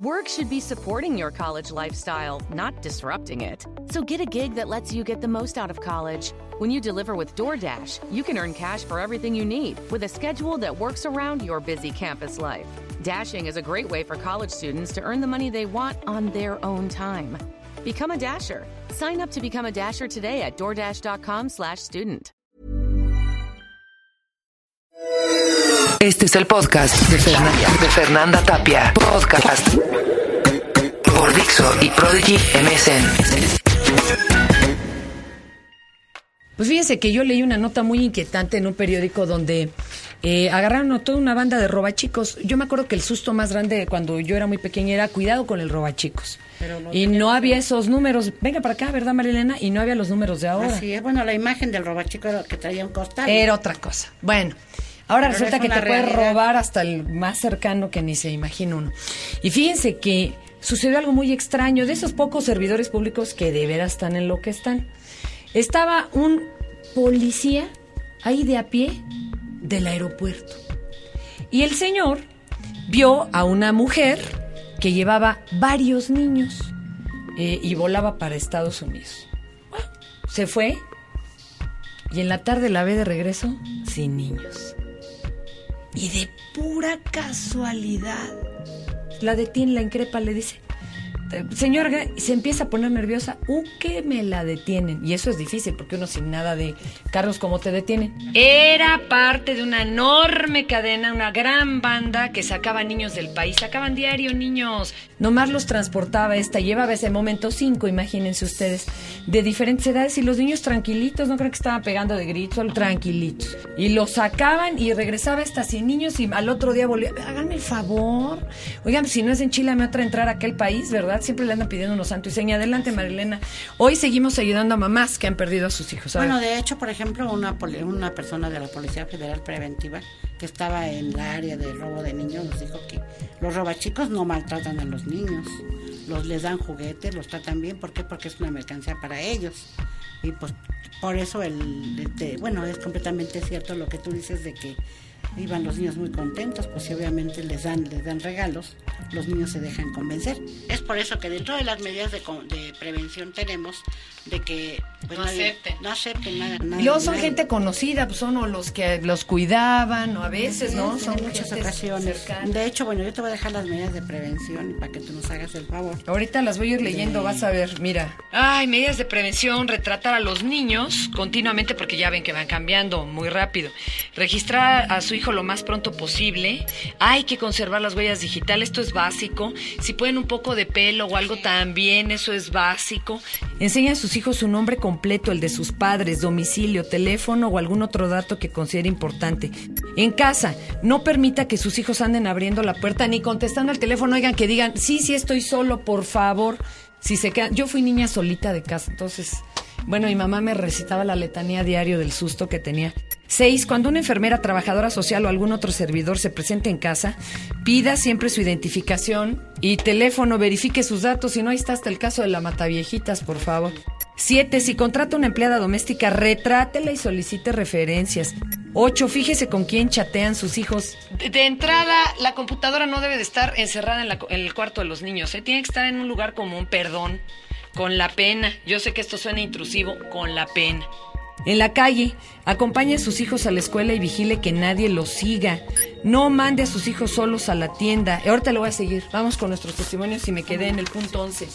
Work should be supporting your college lifestyle, not disrupting it. So get a gig that lets you get the most out of college. When you deliver with DoorDash, you can earn cash for everything you need with a schedule that works around your busy campus life. Dashing is a great way for college students to earn the money they want on their own time. Become a Dasher. Sign up to become a Dasher today at DoorDash.com slash student. Este es el podcast de Fernanda, de Fernanda Tapia. Podcast por Dixo y Prodigy MSN. Pues fíjense que yo leí una nota muy inquietante en un periódico donde eh, agarraron a toda una banda de robachicos. Yo me acuerdo que el susto más grande cuando yo era muy pequeña era cuidado con el robachicos. y no había esos números. Venga para acá, ¿verdad, Marilena? Y no había los números de ahora. Así es, bueno, la imagen del robachico era que traía un costal. Era otra cosa. Bueno, ahora Pero resulta es que te realidad. robar hasta el más cercano que ni se imagina uno. Y fíjense que sucedió algo muy extraño de esos pocos servidores públicos que de veras están en lo que están. Estaba un policía ahí de a pie del aeropuerto. Y el señor vio a una mujer que llevaba varios niños eh, y volaba para Estados Unidos. Bueno, se fue y en la tarde la ve de regreso sin niños. Y de pura casualidad, la detiene, la increpa, le dice, "Eh, señor, se empieza a poner nerviosa, ¿u que me la detienen? Y eso es difícil porque uno sin nada de carros como te detienen. Era parte de una enorme cadena, una gran banda que sacaba niños del país, sacaban diario niños. Nomás los transportaba esta, llevaba ese momento cinco, imagínense ustedes, de diferentes edades y los niños tranquilitos, no creo que estaban pegando de gritos, tranquilitos. Y los sacaban y regresaba esta sin niños y al otro día volvía, háganme el favor. Oigan, si no es en Chile, me otra entrar a aquel país, ¿verdad? Siempre le andan pidiendo unos santos y seña. Adelante, Marilena. Hoy seguimos ayudando a mamás que han perdido a sus hijos. Bueno, de hecho, por ejemplo, una, una persona de la Policía Federal Preventiva que estaba en la área de robo de niños nos dijo que los robachicos no maltratan a los niños, los les dan juguetes, los tratan bien, ¿por qué? Porque es una mercancía para ellos. Y pues por eso el, este, bueno, es completamente cierto lo que tú dices de que iban los niños muy contentos, pues si obviamente les dan, les dan regalos, los niños se dejan convencer. Es por eso que dentro de las medidas de, de prevención tenemos de que pues, No nadie- acepten. no acepten nada, nada, Y luego son nada. gente conocida, pues son los que los cuidaban, o a veces, ¿no? Sí, Son en muchas ocasiones. cercana. De hecho, bueno, yo te voy a dejar las medidas de prevención para que tú nos hagas el favor. Ahorita las voy a ir leyendo, vas a ver, mira. Ay, medidas de prevención, retratar a los niños continuamente porque ya ven que van cambiando muy rápido. Registrar a su hijo lo más pronto posible. Hay que conservar las huellas digitales, esto es básico. Si pueden un poco de pelo o algo también, eso es básico. Enseña a sus hijos su nombre completo, el de sus padres, domicilio, teléfono o algún otro dato que considere importante. En casa, no permita que sus hijos anden abriendo la puerta ni contestando al teléfono, oigan que digan, sí, sí estoy solo, por favor. Si se quedan, yo fui niña solita de casa, entonces, bueno, mi mamá me recitaba la letanía diario del susto que tenía. Seis, cuando una enfermera, trabajadora social o algún otro servidor se presente en casa, pida siempre su identificación y teléfono, verifique sus datos, si no, ahí está hasta el caso de la mataviejitas, por favor. Siete, si contrata una empleada doméstica, retrátela y solicite referencias. Ocho, fíjese con quién chatean sus hijos. De, entrada, la computadora no debe de estar encerrada en el cuarto de los niños, ¿eh? tiene que estar en un lugar común, perdón, con la pena. Yo sé que esto suena intrusivo, con la pena. En la calle, acompañe a sus hijos a la escuela y vigile que nadie los siga. No mande a sus hijos solos a la tienda. Y ahorita lo voy a seguir. Vamos con nuestros testimonios y me quedé en el punto 11.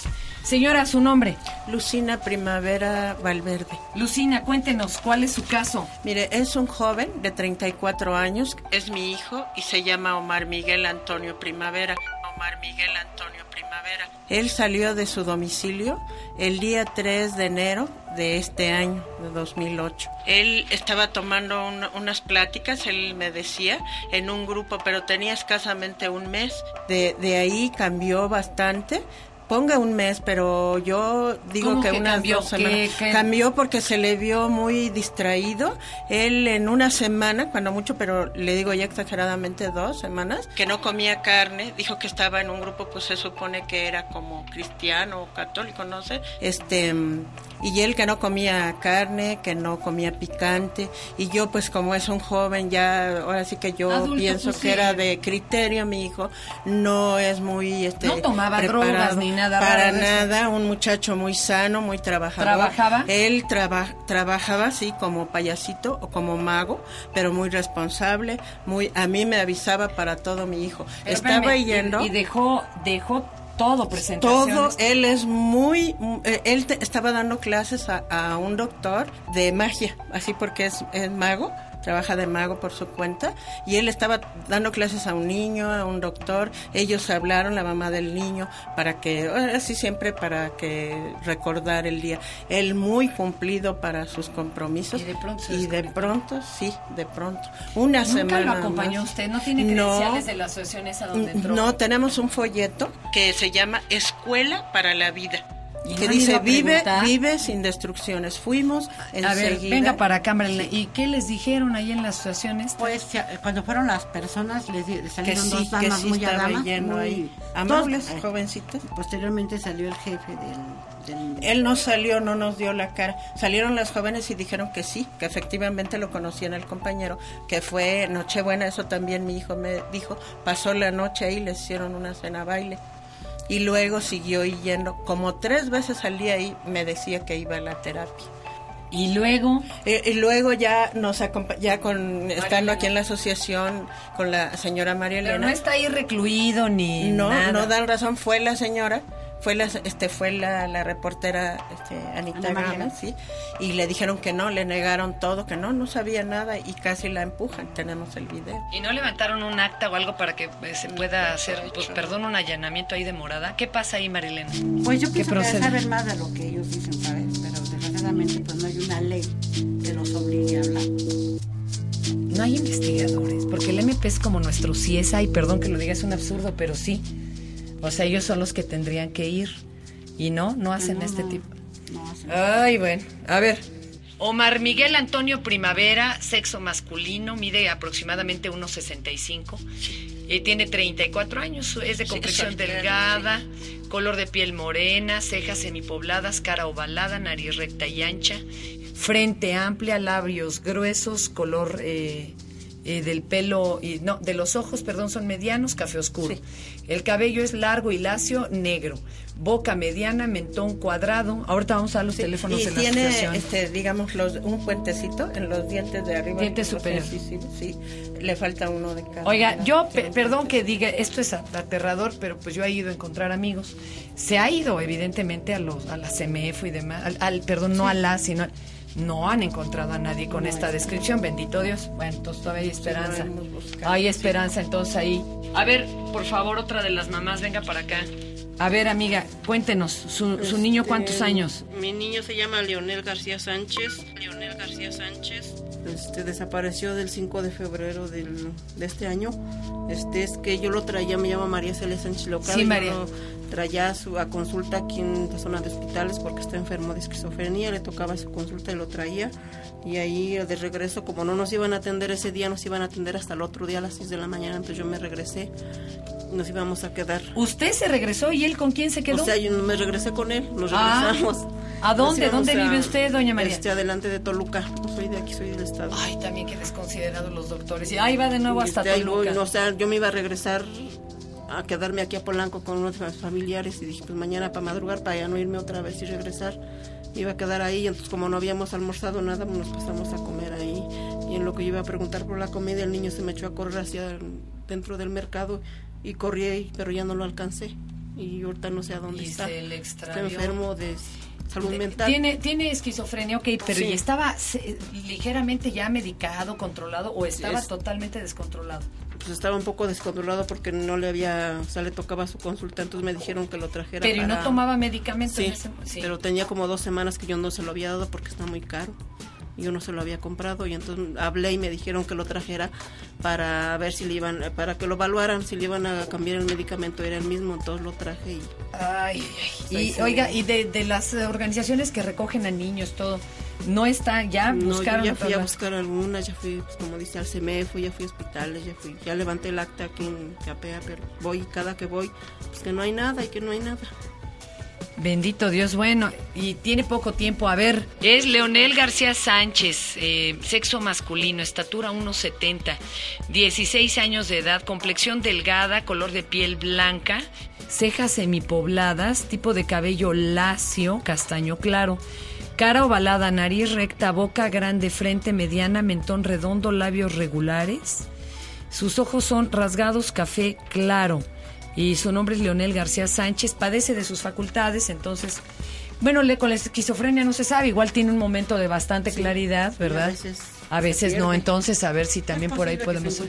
Señora, su nombre. Lucina Primavera Valverde. Lucina, cuéntenos, ¿cuál es su caso? Mire, es un joven de 34 años, es mi hijo y se llama Omar Miguel Antonio Primavera. Omar Miguel Antonio Primavera. Él salió de su domicilio el día 3 de enero de este año, de 2008. Él estaba tomando un- unas pláticas, él me decía, en un grupo, pero tenía escasamente un mes. De, de ahí cambió bastante ponga un mes, pero yo digo ¿Cómo que, que unas cambió? dos semanas. ¿Qué- qué? Cambió porque se le vio muy distraído. Él en una semana, cuando mucho, pero le digo ya exageradamente dos semanas, que no comía carne. Dijo que estaba en un grupo, pues se supone que era como cristiano o católico, no sé. Este. Y él que no comía carne, que no comía picante. Y yo, pues como es un joven, ya, ahora sí que yo Adulto, pienso pues, que sí. era de criterio, mi hijo. No es muy. Este, No tomaba preparado. drogas ni nada Para raro nada, un muchacho muy sano, muy trabajador. ¿Trabajaba? Él traba- trabajaba así como payasito o como mago, pero muy responsable, muy a mí me avisaba para todo mi hijo. Pero Estaba espérame, yendo Y, dejó, dejó todo presentaciones. todo, él es muy, eh, él te- estaba dando clases a, a un doctor de magia, así porque es, es mago, trabaja de mago por su cuenta, y él estaba dando clases a un niño, a un doctor, ellos hablaron, la mamá del niño, para que, así siempre para que recordar el día. Él muy cumplido para sus compromisos. Y de pronto Y de pronto, sí, de pronto. Una ¿Nunca semana lo acompañó más. usted? ¿No tiene No. credenciales de la asociación esa donde entró? No, tenemos un folleto que se llama Escuela para la Vida. ¿Y que no dice vive, vive sin destrucciones. Fuimos A ver, enseguida. venga para acá, Marilena. ¿Y qué les dijeron ahí en la asociación esta? Pues cuando fueron las personas, les, les que salieron sí, dos damas sí muy adamas, muy- ahí. dos- Amables, eh, jovencitas. Posteriormente salió el jefe del... del- Él no salió, no nos dio la cara. Salieron las jóvenes y dijeron que sí, que efectivamente lo conocían el compañero, que fue Nochebuena, eso también mi hijo me dijo. Pasó la noche ahí, les hicieron una cena baile. Y luego siguió yendo, como tres veces al día ahí me decía que iba a la terapia. Y luego, Eh, y luego ya nos ya con estando aquí en la asociación con la señora María pero Elena. no está ahí recluido ni no, nada. no dan razón, fue la señora, fue la este fue la, la reportera este, Anita. Gámez, sí, y le dijeron que no, le negaron todo, que no, no sabía nada y casi la empujan, tenemos el video. ¿Y no levantaron un acta o algo para que eh, se pueda hacer, pues perdón, un allanamiento ahí de morada? ¿Qué pasa ahí, Marilena? Pues yo ¿Qué pienso que saber más de lo que ellos dicen, ¿sabes? Pero desgraciadamente pues no hay una ley que los obligue a hablar. No hay investigadores, porque el MP es como nuestro CIESA, y perdón que lo diga, es un absurdo, pero sí. O sea, ellos son los que tendrían que ir. Y no, no hacen No, este no, tipo. No, hacen- Ay, bueno, a ver. Omar Miguel Antonio Primavera, sexo masculino, mide aproximadamente 1,65. Eh, tiene 34 años, es de Sí, complexión delgada, color de piel morena, cejas semipobladas, cara ovalada, nariz recta y ancha, frente amplia, labios gruesos, color eh, eh, del pelo, y, no, de los ojos, perdón, son medianos, café oscuro. Sí. El cabello es largo y lacio, negro. Boca mediana, mentón cuadrado. Ahorita vamos a los Sí, teléfonos y de la tiene, asociación. este, digamos, los, un puentecito en los dientes de arriba. Diente No sé superior. si- sí, sí, le falta uno de cada. Oiga, yo, pe- perdón que diga, esto es aterrador, pero pues yo he ido a encontrar amigos. Se ha ido, evidentemente, a los a la CMF y demás, al, al- perdón, no a la, sino... No han encontrado a nadie con esta descripción, bendito Dios. Bueno, entonces todavía hay esperanza. Hay esperanza entonces ahí. A ver, por favor, otra de las mamás, venga para acá. A ver, amiga, cuéntenos, ¿su, su niño cuántos Este, años? Mi niño se llama Leonel García Sánchez. Leonel García Sánchez. Este desapareció del 5 de febrero del, de este año. Este es que yo lo traía, me llamo María Celia Sánchez Locado. Sí, yo María. lo traía a, su, a consulta aquí en la zona de hospitales porque está enfermo de esquizofrenia. Le tocaba su consulta y lo traía. Y ahí de regreso, como no nos iban a atender ese día, nos iban a atender hasta el otro día a las 6 de la mañana. Entonces yo me regresé. Nos íbamos a quedar. ¿Usted se regresó y él con quién se quedó? O sea, yo me regresé con él, nos Ah. ¿A dónde? ¿Dónde vive usted, doña María? Este, adelante de Toluca. Soy de aquí, soy del estado. Ay, también que desconsiderados los doctores. Y ahí va de nuevo hasta Este, voy, Toluca. no, o sea, yo me iba a regresar a quedarme aquí a Polanco con unos familiares y dije, pues mañana para madrugar, para ya no irme otra vez y regresar. Me iba a quedar ahí, entonces como no habíamos almorzado nada, pues nos pasamos a comer ahí. Y en lo que yo iba a preguntar por la comida, el niño se me echó a correr hacia dentro del mercado y corrí, ahí, pero ya no lo alcancé. Y ahorita no sé a dónde Y está. se le Está extravió. enfermo de salud mental. Tiene, tiene esquizofrenia, ok, pero Sí. ¿y estaba se- ligeramente ya medicado, controlado o estaba Es- totalmente descontrolado? pues estaba un poco descontrolado porque no le había, o sea, le tocaba su consulta, entonces me dijeron que lo trajera Pero ¿y no para- tomaba medicamentos Sí, en ese sí. pero tenía como dos semanas que yo no se lo había dado porque está muy caro. Yo no se lo había comprado y entonces hablé y me dijeron que lo trajera para ver si le iban, para que lo evaluaran, si le iban a cambiar el medicamento, era el mismo, entonces lo traje y... Ay, y oiga, y de, de, las organizaciones que recogen a niños, todo, ¿no está ya? ¿Buscaron ya fui a buscar algunas, ya fui, pues, como dice, al CEMEFO, ya fui a hospitales, ya fui, ya levanté el acta aquí en Capea, pero voy, cada que voy, pues que no hay nada y que no hay nada. Bendito Dios, bueno, y tiene poco tiempo. A ver, es Leonel García Sánchez, eh, sexo masculino, estatura 1,70, 16 años de edad, complexión delgada, color de piel blanca, cejas semipobladas, tipo de cabello lacio, castaño claro. Cara ovalada, nariz recta, boca grande, frente mediana, mentón redondo, labios regulares. Sus ojos son rasgados café claro y su nombre es Leonel García Sánchez, padece de sus facultades, entonces, bueno, con la esquizofrenia no se sabe, igual tiene un momento de bastante claridad, ¿verdad? A veces, a veces no, entonces a ver si también por ahí podemos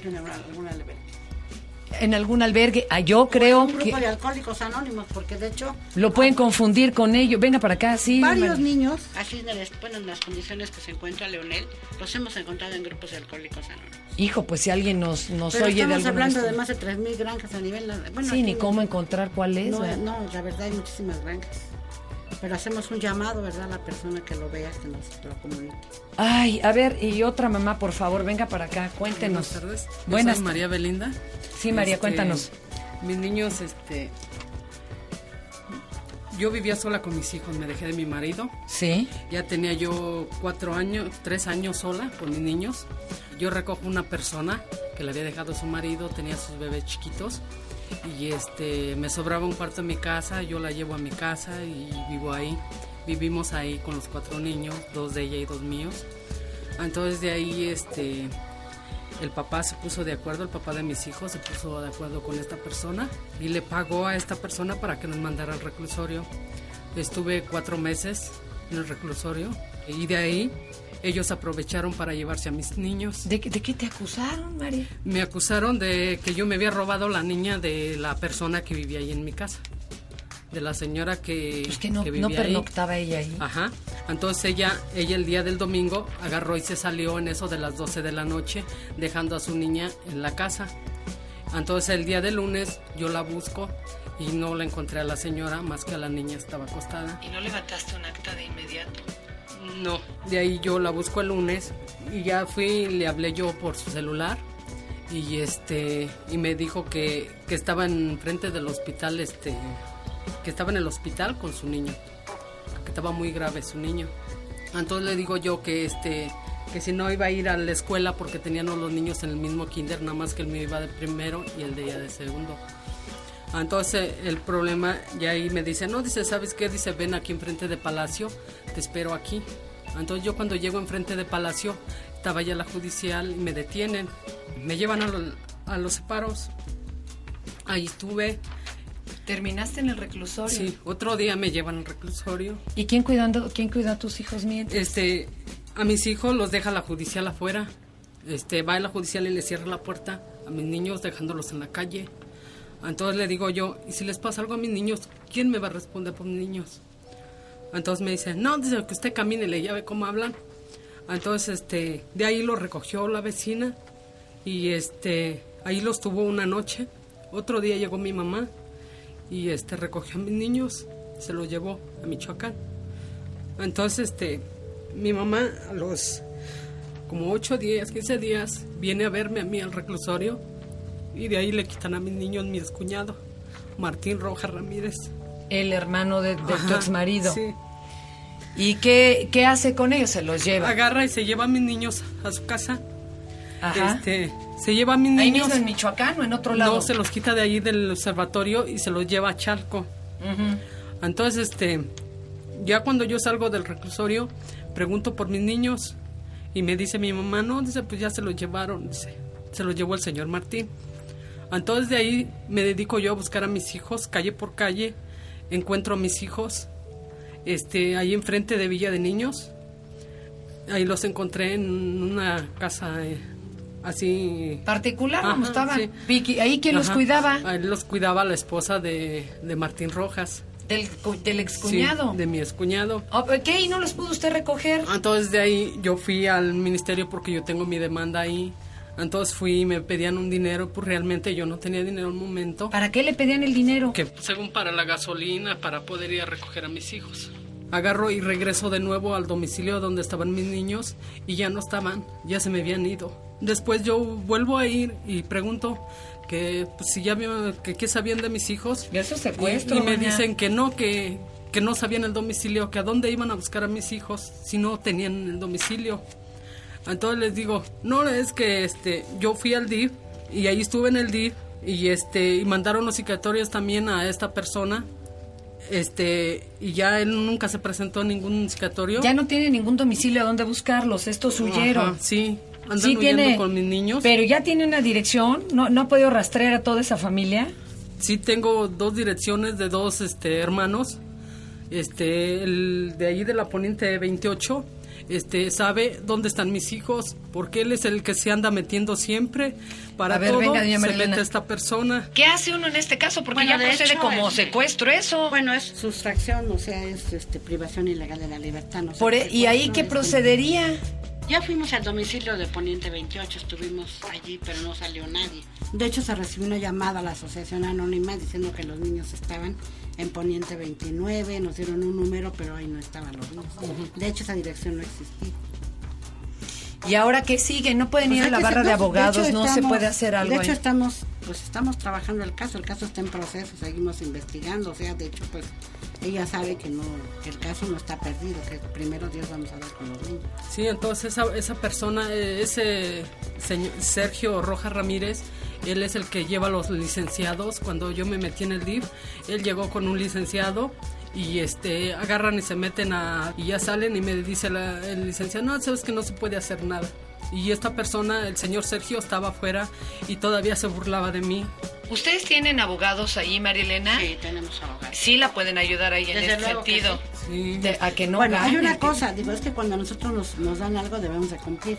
en algún albergue. Ah, yo creo un grupo de alcohólicos anónimos, porque de hecho... Lo pueden confundir con ellos. Venga para acá, sí. Varios niños, así en, en las condiciones que se encuentra Leonel, los hemos encontrado en grupos de alcohólicos anónimos. Hijo, pues si alguien nos, nos oye de estamos hablando de más de 3.000 granjas a nivel... Bueno, sí, ni cómo encontrar cuál es. No, no, la verdad hay muchísimas granjas pero hacemos un llamado, ¿verdad? A la persona que lo vea, que nos lo comunique. Ay, a ver, y otra mamá, por favor, venga para acá, cuéntenos. Buenas tardes. Buenas. Soy María Belinda. Sí, María, este, cuéntanos. Mis niños, este... Yo vivía sola con mis hijos, me dejé de mi marido. Sí. Ya tenía yo cuatro años, tres años sola con mis niños. Yo recojo una persona que le había dejado su marido, tenía sus bebés chiquitos y este me sobraba un cuarto en mi casa, yo la llevo a mi casa y vivo ahí. Vivimos ahí con los cuatro niños, dos de ella y dos míos. Entonces de ahí este el papá se puso de acuerdo, el papá de mis hijos se puso de acuerdo con esta persona y le pagó a esta persona para que nos mandara al reclusorio. Estuve cuatro meses en el reclusorio y de ahí ellos aprovecharon para llevarse a mis niños. ¿De, ¿De, qué te acusaron, María? Me acusaron de que yo me había robado la niña de la persona que vivía ahí en mi casa. De la señora que, pues que no, no pernoctaba ella ahí. Ajá. Entonces ella, ella el día del domingo agarró y se salió en eso de las 12 de la noche, dejando a su niña en la casa. Entonces el día del lunes yo la busco y no la encontré a la señora, más que a la niña estaba acostada. ¿Y no levantaste un acta de inmediato? No, de ahí yo la busco el lunes y ya fui y le hablé yo por su celular y este y me dijo que, que estaba en frente del hospital este que estaba en el hospital con su niño que estaba muy grave su niño. Entonces le digo yo que este que si no iba a ir a la escuela porque tenían los niños en el mismo kinder nada más que el mío iba de primero y el de ella de segundo. Entonces el problema ya ahí me dice no dice sabes qué dice ven aquí enfrente de Palacio te espero aquí. Entonces yo cuando llego enfrente de Palacio, estaba ya la judicial y me detienen. Me llevan a, los separos. Ahí estuve. ¿Terminaste en el reclusorio? Sí, otro día me llevan al reclusorio. ¿Y quién cuidando, quién cuida a tus hijos mientras? Este, a mis hijos los deja la judicial afuera. Este, va a la judicial y le cierra la puerta a mis niños dejándolos en la calle. Entonces le digo yo, ¿y si les pasa algo a mis niños, quién me va a responder por mis niños? Entonces me dice, no, dice que usted camine, le ya ve cómo hablan. Entonces, este, de ahí lo recogió la vecina y este, ahí los tuvo una noche. Otro día llegó mi mamá y este, recogió a mis niños, se los llevó a Michoacán. Entonces, este, mi mamá a los como 8 días, 15 días, viene a verme a mí al reclusorio y de ahí le quitan a mis niños mi descuñado, Martín Rojas Ramírez. El hermano de, tu ex marido. Sí. ¿Y qué, qué hace con ellos? ¿Se los lleva? Agarra y se lleva a mis niños a su casa. Ajá. Este, se lleva a mis niños. ¿Ahí mismo en Michoacán o en otro lado? No, se los quita de ahí del observatorio y se los lleva a Chalco. Entonces, este, ya cuando yo salgo del reclusorio, pregunto por mis niños y me dice mi mamá, no, dice, pues ya se los llevaron, dice, se los llevó el señor Martín. Entonces de ahí me dedico yo a buscar a mis hijos, calle por calle, encuentro a mis hijos este, ahí enfrente de Villa de Niños. Ahí los encontré en una casa eh, así... Particular, como estaban. ¿Ahí quién los cuidaba? Ahí los cuidaba la esposa de, Martín Rojas. Del, del excuñado. Sí, de mi excuñado. Oh, ¿Qué? ¿Y no los pudo usted recoger? Entonces de ahí yo fui al ministerio porque yo tengo mi demanda ahí. Entonces fui y me pedían un dinero, pues realmente yo no tenía dinero en un momento. ¿Para qué le pedían el dinero? Que según para la gasolina, para poder ir a recoger a mis hijos. Agarro y regreso de nuevo al domicilio donde estaban mis niños y ya no estaban, ya se me habían ido. Después yo vuelvo a ir y pregunto que pues, si ya que qué sabían de mis hijos. Y eso es secuestro, Y, y me doña. dicen que no, que, que no sabían el domicilio, que a dónde iban a buscar a mis hijos si no tenían el domicilio. Entonces les digo, no, es que este, yo fui al DIF y ahí estuve en el DIF y este y mandaron los cicatorios también a esta persona. Este, y ya él nunca se presentó en ningún cicatorio. Ya no tiene ningún domicilio a dónde buscarlos. Estos huyeron. Ajá, sí, andan Sí huyendo tiene, con mis niños. pero ya tiene una dirección. No, no ha podido rastrear a toda esa familia. Sí tengo dos direcciones de dos este hermanos. Este, el de ahí de la Poniente 28, este sabe dónde están mis hijos, porque él es el que se anda metiendo siempre para A ver, todo. venga, doña se mete esta persona. ¿Qué hace uno en este caso? Porque Bueno, ya de procede hecho, como es- secuestro eso. Bueno, es sustracción, o sea, es este, privación ilegal de la libertad. No Por e- ¿Y ahí secuestro qué es. procedería? Ya fuimos al domicilio de Poniente 28, estuvimos allí, pero no salió nadie. De hecho, se recibió una llamada a la Asociación Anónima diciendo que los niños estaban en Poniente 29, nos dieron un número, pero ahí no estaban los niños. De hecho, esa dirección no existía. ¿Y ahora qué sigue? ¿No pueden Pues ir a la barra ser- de abogados? hecho, ¿No se estamos- puede hacer algo De hecho, ahí? estamos, pues estamos trabajando el caso, el caso está en proceso, seguimos investigando, o sea, de hecho, pues ella sabe que no, que el caso no está perdido, que primero Dios vamos a ver con los niños. Sí, entonces esa, esa persona, eh, ese señor Sergio Rojas Ramírez, él es el que lleva los licenciados. Cuando yo me metí en el DIF, él llegó con un licenciado y este agarran y se meten a y ya salen y me dice la- el licenciado, no, sabes que no se puede hacer nada. Y esta persona, el señor Sergio, estaba afuera y todavía se burlaba de mí. ¿Ustedes tienen abogados ahí, María Elena? Sí, tenemos abogados. Sí la pueden ayudar ahí en Desde este luego que sentido. Sí. De- a que no bueno, hay una cosa, digo, es que cuando nosotros nos, nos dan algo debemos de cumplir.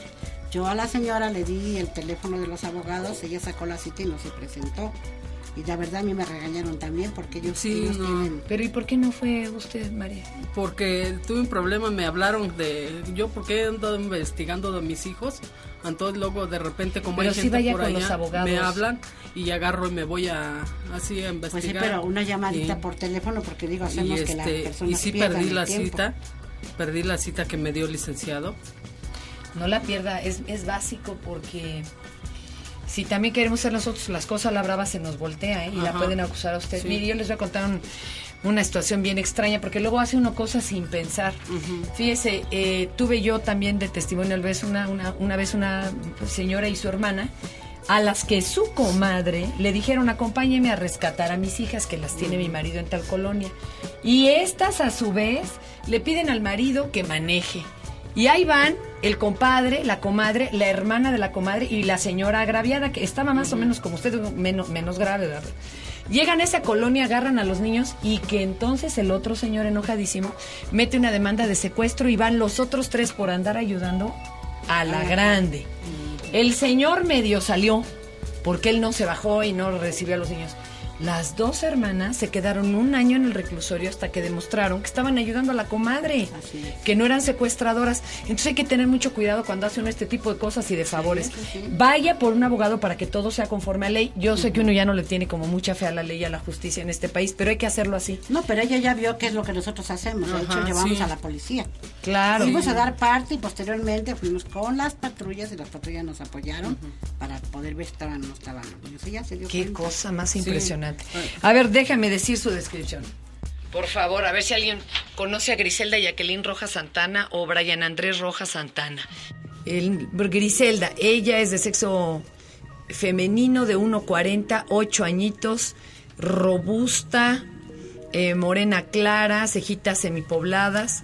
Yo a la señora le di el teléfono de los abogados, ella sacó la cita y no se presentó. Y la verdad a mí me regañaron también porque ellos, Sí, ellos no. tienen... Pero ¿y por qué no fue usted, María? porque tuve un problema, me hablaron de yo porque he andado investigando de mis hijos, entonces luego de repente como Pero hay gente vaya por con allá, los abogados. me hablan y agarro y me voy a así a Pues sí, investigar. pero una llamadita Y- por teléfono porque digo, hacemos que las este, personas y sí perdí la tiempo. cita, perdí la cita que me dio el licenciado. No la pierda, es, es básico porque si también queremos hacer nosotros las cosas, la brava se nos voltea ¿eh? y la pueden acusar a usted. Sí. Mire, yo les voy a contar un- una situación bien extraña porque luego hace uno cosas sin pensar. Fíjese, eh, tuve yo también de testimonio vez una, una, una vez una señora y su hermana a las que su comadre le dijeron acompáñeme a rescatar a mis hijas que las tiene mi marido en tal colonia. Y estas a su vez le piden al marido que maneje. Y ahí van el compadre, la comadre, la hermana de la comadre y la señora agraviada, que estaba más o menos como usted, menos, menos grave, ¿verdad? Llegan a esa colonia, agarran a los niños y que entonces el otro señor enojadísimo mete una demanda de secuestro y van los otros tres por andar ayudando a la grande. El señor medio salió porque él no se bajó y no recibió a los niños. Las dos hermanas se quedaron un año en el reclusorio hasta que demostraron que estaban ayudando a la comadre, Así es. que no eran secuestradoras. Entonces hay que tener mucho cuidado cuando hace uno este tipo de cosas y de favores. Vaya por un abogado para que todo sea conforme a ley. Yo sé que uno ya no le tiene como mucha fe a la ley y a la justicia en este país, pero hay que hacerlo así. No, pero ella ya vio qué es lo que nosotros hacemos. De hecho, Ajá, llevamos sí. a la policía. Claro. Fuimos a dar parte y posteriormente fuimos con las patrullas y las patrullas nos apoyaron para poder ver si estaban o no estaban los niños. Ella se dio Qué cuenta. cosa más impresionante. A ver, déjame decir su descripción. Por favor, a ver si alguien conoce a Griselda Jacqueline Rojas Santana o Brian Andrés Rojas Santana. El, Griselda, ella es de sexo femenino de 1,40, 8 añitos, robusta, eh, morena clara, cejitas semipobladas,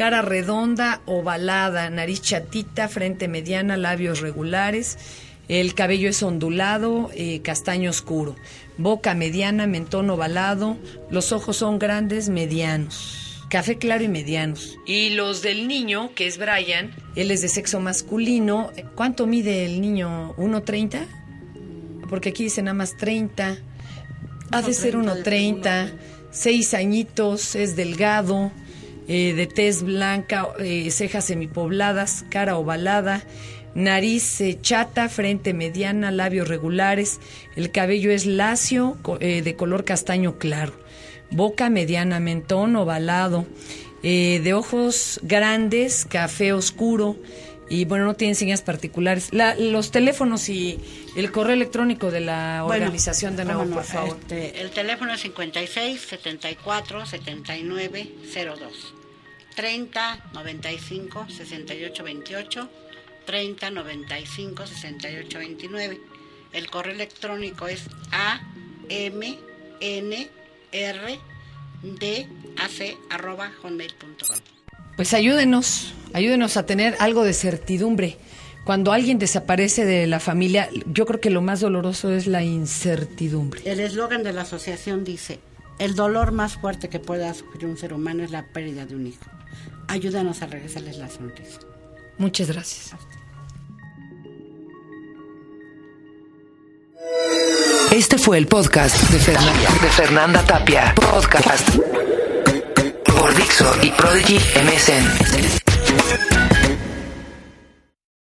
cara redonda, ovalada, nariz chatita, frente mediana, labios regulares. El cabello es ondulado, eh, castaño oscuro. Boca mediana, mentón ovalado. Los ojos son grandes, medianos. Café claro y medianos. Y los del niño, que es Brian, él es de sexo masculino. ¿Cuánto mide el niño? ¿1.30? Porque aquí dice nada más 30. Ha de ser 1.30 de 1.30. seis añitos, es delgado, eh, de tez blanca, eh, cejas semipobladas, cara ovalada, nariz eh, chata, frente mediana, labios regulares, el cabello es lacio, de color castaño claro, boca mediana, mentón ovalado, de ojos grandes, café oscuro, y bueno, no tienen señas particulares. los teléfonos y el correo electrónico de la organización de nuevo, por favor. Este, el teléfono es 56 74 79 02 30 95 68 28 30 95 68 29. El correo electrónico es a m n r d a c arroba hotmail.com. Pues ayúdenos, ayúdenos a tener algo de certidumbre. Cuando alguien desaparece de la familia, yo creo que lo más doloroso es la incertidumbre. El eslogan de la asociación dice, el dolor más fuerte que pueda sufrir un ser humano es la pérdida de un hijo. Ayúdanos a regresarles la sonrisa. Muchas gracias. Este fue el podcast de Fernanda, de Fernanda Tapia. Podcast por Dixo y Prodigy MSN.